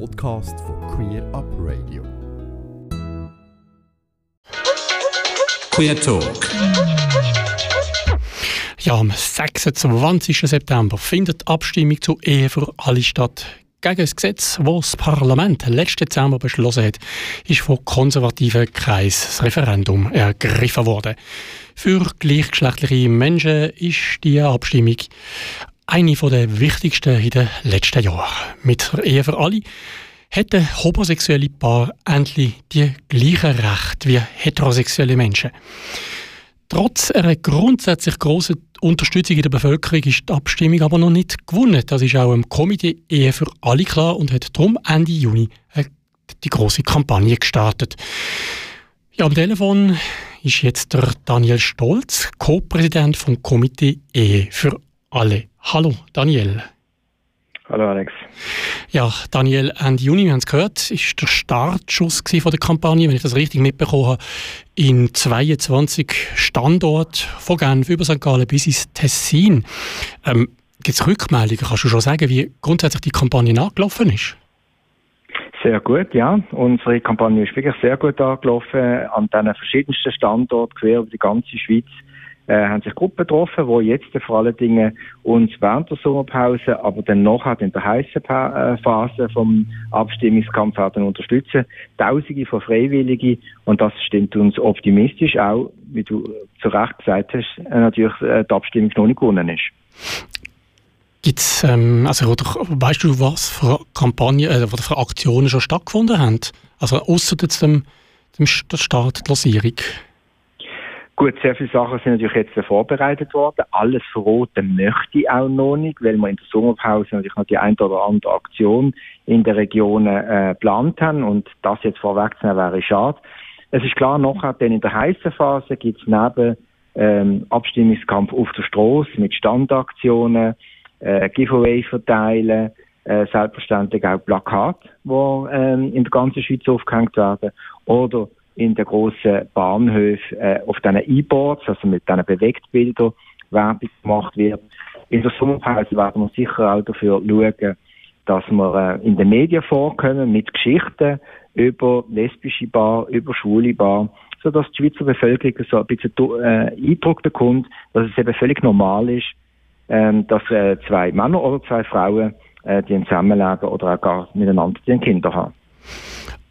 Podcast von Queer Up Radio. Queer Talk. Ja, am 26. September findet die Abstimmung zur Ehe für alle statt. Gegen das Gesetz, das das Parlament letzten Dezember beschlossen hat, ist vom konservativen Kreis das Referendum ergriffen worden. Für gleichgeschlechtliche Menschen ist die Abstimmung eine der wichtigsten in den letzten Jahren. Mit der Ehe für alle hätten homosexuelle Paar endlich die gleichen Rechte wie heterosexuelle Menschen. Trotz einer grundsätzlich grossen Unterstützung in der Bevölkerung ist die Abstimmung aber noch nicht gewonnen. Das ist auch im Komitee Ehe für alle klar und hat darum Ende Juni die große Kampagne gestartet. Ja, am Telefon ist jetzt der Daniel Stolz, Co-Präsident vom Komitee Ehe für alle. Hallo, Daniel. Hallo Alex. Ja, Daniel, Ende Juni, wir haben es gehört, ist der Startschuss von der Kampagne, wenn ich das richtig mitbekommen habe, in 22 Standorten von Genf über St. Gallen bis ins Tessin. Ähm, Gibt es Rückmeldungen? Kannst du schon sagen, wie grundsätzlich die Kampagne angelaufen ist? Sehr gut, ja. Unsere Kampagne ist wirklich sehr gut angelaufen an diesen verschiedensten Standorten quer über die ganze Schweiz äh, haben sich Gruppen getroffen, die jetzt vor allen Dingen uns während der Sommerpause, aber dann nachher in der heißen äh, Phase vom Abstimmungskampf werden unterstützen. Tausende von Freiwilligen und das stimmt uns optimistisch, auch wie du zu Recht gesagt hast, äh, natürlich die Abstimmung noch nicht gewonnen ist. Gibt's, ähm, also, oder, weißt du, was für Kampagnen, äh, oder für Aktionen schon stattgefunden haben? Also, außer dem, dem Start, der Losierung? Gut, sehr viele Sachen sind natürlich jetzt vorbereitet worden. Alles verraten möchte ich auch noch nicht, weil wir in der Sommerpause natürlich noch die ein oder andere Aktion in den Regionen äh, geplant haben und das jetzt vorwegzunehmen wäre schade. Es ist klar, nachher dann in der heißen Phase gibt es neben ähm, Abstimmungskampf auf der Straße mit Standaktionen, äh, Giveaway verteilen, äh, selbstverständlich auch Plakate, die ähm, in der ganzen Schweiz aufgehängt werden oder in den grossen Bahnhöfen äh, auf diesen E-Boards, also mit diesen Bewegtbildern, Werbung gemacht wird. In der Sommerpause werden wir sicher auch dafür schauen, dass wir äh, in den Medien vorkommen mit Geschichten über lesbische Bar, über schwule Bar, sodass die Schweizer Bevölkerung so ein bisschen äh, Eindruck bekommt, dass es eben völlig normal ist, ähm, dass äh, zwei Männer oder zwei Frauen äh, die zusammenleben oder auch gar miteinander die Kinder haben.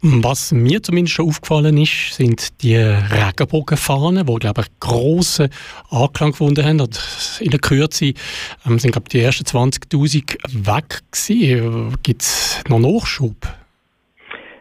Was mir zumindest schon aufgefallen ist, sind die Regenbogenfahnen, die, glaube ich, grossen Anklang gefunden haben. Und in der Kürze ähm, sind, glaube ich, die ersten 20'000 weg gewesen. Gibt es noch Nachschub?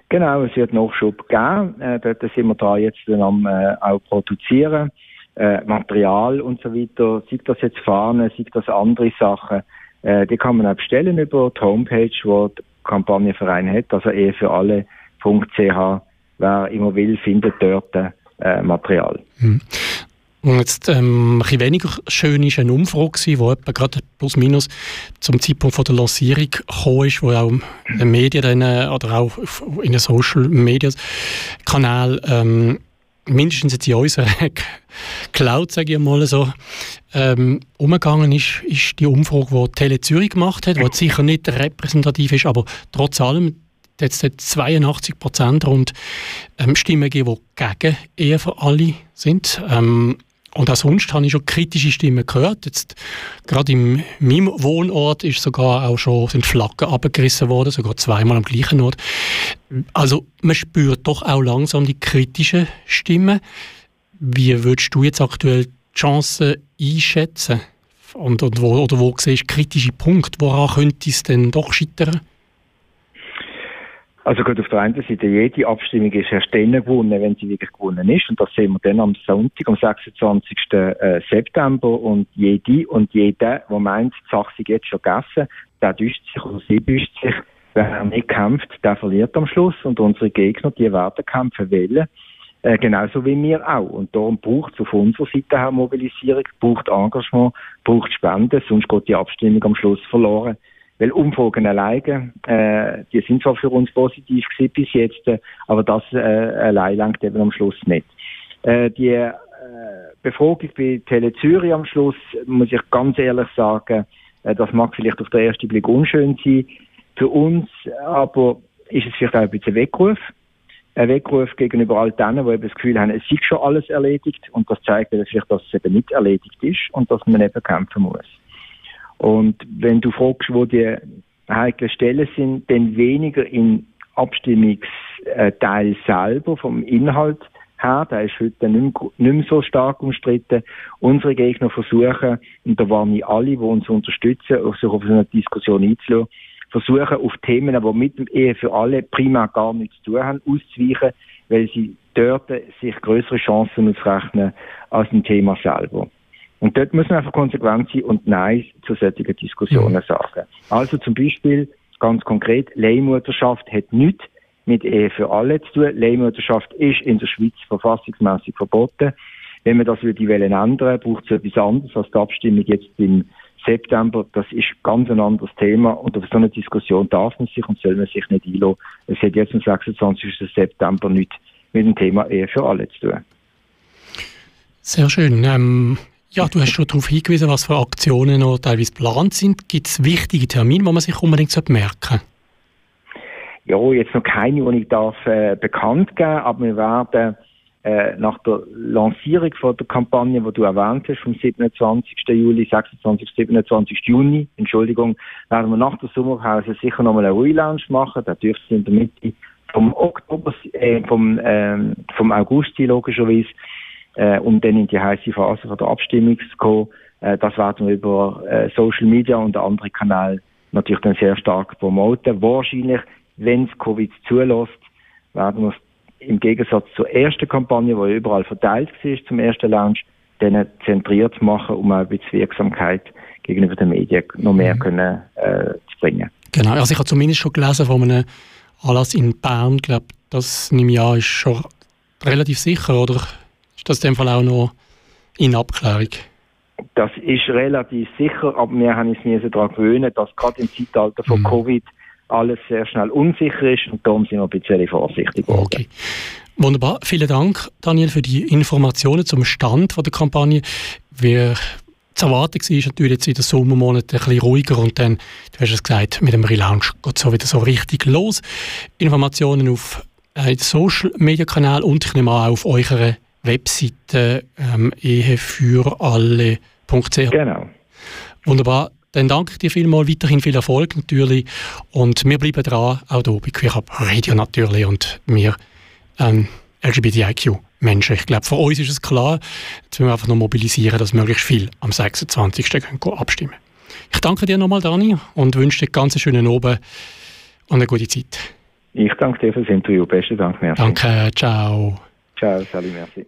Genau, es wird Nachschub geben. Äh, dort sind wir da jetzt dann am äh, auch produzieren. Äh, Material und so weiter, sei das jetzt Fahnen, sei das andere Sachen, äh, die kann man auch bestellen über die Homepage, wo der Kampagnenverein hat, also eher für alle www.ch. Wer immer will, findet dort äh, Material. Hm. Und jetzt ähm, ein bisschen weniger schön ist eine Umfrage, die etwa gerade plus minus zum Zeitpunkt von der Lancierung gekommen ist, wo auch in den Medien dann, äh, oder auch in den Social Media Kanälen ähm, mindestens jetzt in unserer Cloud, sage ich mal so, ähm, umgegangen ist, ist die Umfrage, die Tele Zürich gemacht hat, die sicher nicht repräsentativ ist, aber trotz allem jetzt 82 Prozent rund ähm, Stimmen gegeben, die gegen Ehe für alle sind. Ähm, und auch sonst habe ich schon kritische Stimmen gehört. Jetzt, gerade in meinem Wohnort ist sogar auch schon, sind Flaggen abgerissen worden, sogar zweimal am gleichen Ort. Also man spürt doch auch langsam die kritischen Stimmen. Wie würdest du jetzt aktuell die Chancen einschätzen? Und, und wo, oder wo siehst du kritische Punkte? Woran könnte es denn doch scheitern? Also gut, auf der einen Seite, jede Abstimmung ist erst dann gewonnen, wenn sie wirklich gewonnen ist. Und das sehen wir dann am Sonntag, am 26. Äh, September. Und jede und jeder, der meint, die Sache sei jetzt schon gegessen, der düscht sich oder sie düscht sich. Wer nicht kämpft, der verliert am Schluss. Und unsere Gegner, die werden kämpfen wollen. Äh, genauso wie wir auch. Und darum braucht es auf unserer Seite auch Mobilisierung, braucht Engagement, braucht Spenden, sonst geht die Abstimmung am Schluss verloren. Weil Umfragen alleine, äh, die sind zwar für uns positiv gewesen bis jetzt, äh, aber das äh, allein langt eben am Schluss nicht. Äh, die äh, Befragung bei Tele Zürich am Schluss, muss ich ganz ehrlich sagen, äh, das mag vielleicht auf den ersten Blick unschön sein. Für uns aber ist es vielleicht auch ein bisschen Weckruf. Ein Weckruf gegenüber all denen, die eben das Gefühl haben, es ist schon alles erledigt und das zeigt vielleicht, dass es eben nicht erledigt ist und dass man eben kämpfen muss. Und wenn du fragst, wo die heiklen Stellen sind, dann weniger im Abstimmungsteil selber, vom Inhalt her, der ist heute nicht mehr, nicht mehr so stark umstritten. Unsere Gegner versuchen, und da waren wir alle, die uns unterstützen, sich auf so eine Diskussion einzulassen, versuchen auf Themen, die mit dem Ehe für alle primär gar nichts zu tun haben, auszuweichen, weil sie dort sich größere Chancen ausrechnen als ein Thema selber. Und dort muss man einfach konsequent sein und Nein zu solchen Diskussionen mhm. sagen. Also zum Beispiel, ganz konkret, Leihmutterschaft hat nichts mit Ehe für alle zu tun. Leihmutterschaft ist in der Schweiz verfassungsmäßig verboten. Wenn man das würde ändern, braucht es etwas anderes als die Abstimmung jetzt im September. Das ist ganz ein anderes Thema und auf so eine Diskussion darf man sich und soll man sich nicht einlassen. Es hat jetzt am 26. September nichts mit dem Thema Ehe für alle zu tun. Sehr schön. Ähm, ja, du hast schon darauf hingewiesen, was für Aktionen noch teilweise geplant sind. Gibt es wichtige Termine, die man sich unbedingt merken sollte? Ja, jetzt noch keine, die ich darf, äh, bekannt geben aber wir werden äh, nach der Lancierung von der Kampagne, die du erwähnt hast, vom 27. Juli, 26. 27. Juni, Entschuldigung, werden wir nach der Sommerpause sicher nochmal einen Relaunch machen. Da dürfte es in der Mitte vom Oktober, äh, vom, äh, vom August logischerweise, äh, um dann in die heiße Phase von der Abstimmung zu kommen. Äh, das werden wir über äh, Social Media und andere Kanäle natürlich dann sehr stark promoten. Wahrscheinlich wenn es Covid zulässt, werden wir es im Gegensatz zur ersten Kampagne, die überall verteilt war, zum ersten Launch, dann zentriert machen, um auch ein bisschen Wirksamkeit gegenüber den Medien noch mehr mhm. können, äh, zu bringen. Genau, also ich habe zumindest schon gelesen von einem Anlass in Bern, ich glaube, das im Jahr ist schon relativ sicher, oder ist das in dem Fall auch noch in Abklärung? Das ist relativ sicher, aber wir haben uns daran gewöhnen, dass gerade im Zeitalter von mhm. Covid alles sehr schnell unsicher ist und darum sind wir ein bisschen vorsichtig geworden. Okay. Wunderbar. Vielen Dank, Daniel, für die Informationen zum Stand der Kampagne. Wir zu erwarten war natürlich jetzt in den Sommermonaten ein bisschen ruhiger und dann, du hast es gesagt, mit dem Relaunch geht es so wieder so richtig los. Informationen auf äh, Social Media Kanal und ich nehme auch auf eurer Webseite ähm, ehefüralle.ch. Genau. Wunderbar. Dann danke ich dir vielmals, weiterhin viel Erfolg natürlich und wir bleiben dran, auch hier bei Queer Radio natürlich und wir ähm, LGBTIQ Menschen. Ich glaube, für uns ist es klar, jetzt müssen wir einfach noch mobilisieren, dass möglichst viel am 26. Können abstimmen Ich danke dir nochmal, Dani, und wünsche dir einen ganz schönen Abend und eine gute Zeit. Ich danke dir für das Interview. Besten Dank, merci. Danke, ciao. Ciao, salut, merci.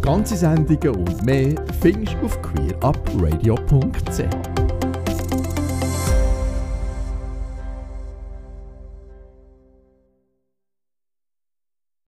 Ganze Sendungen und mehr findest du auf queerupradio.ch.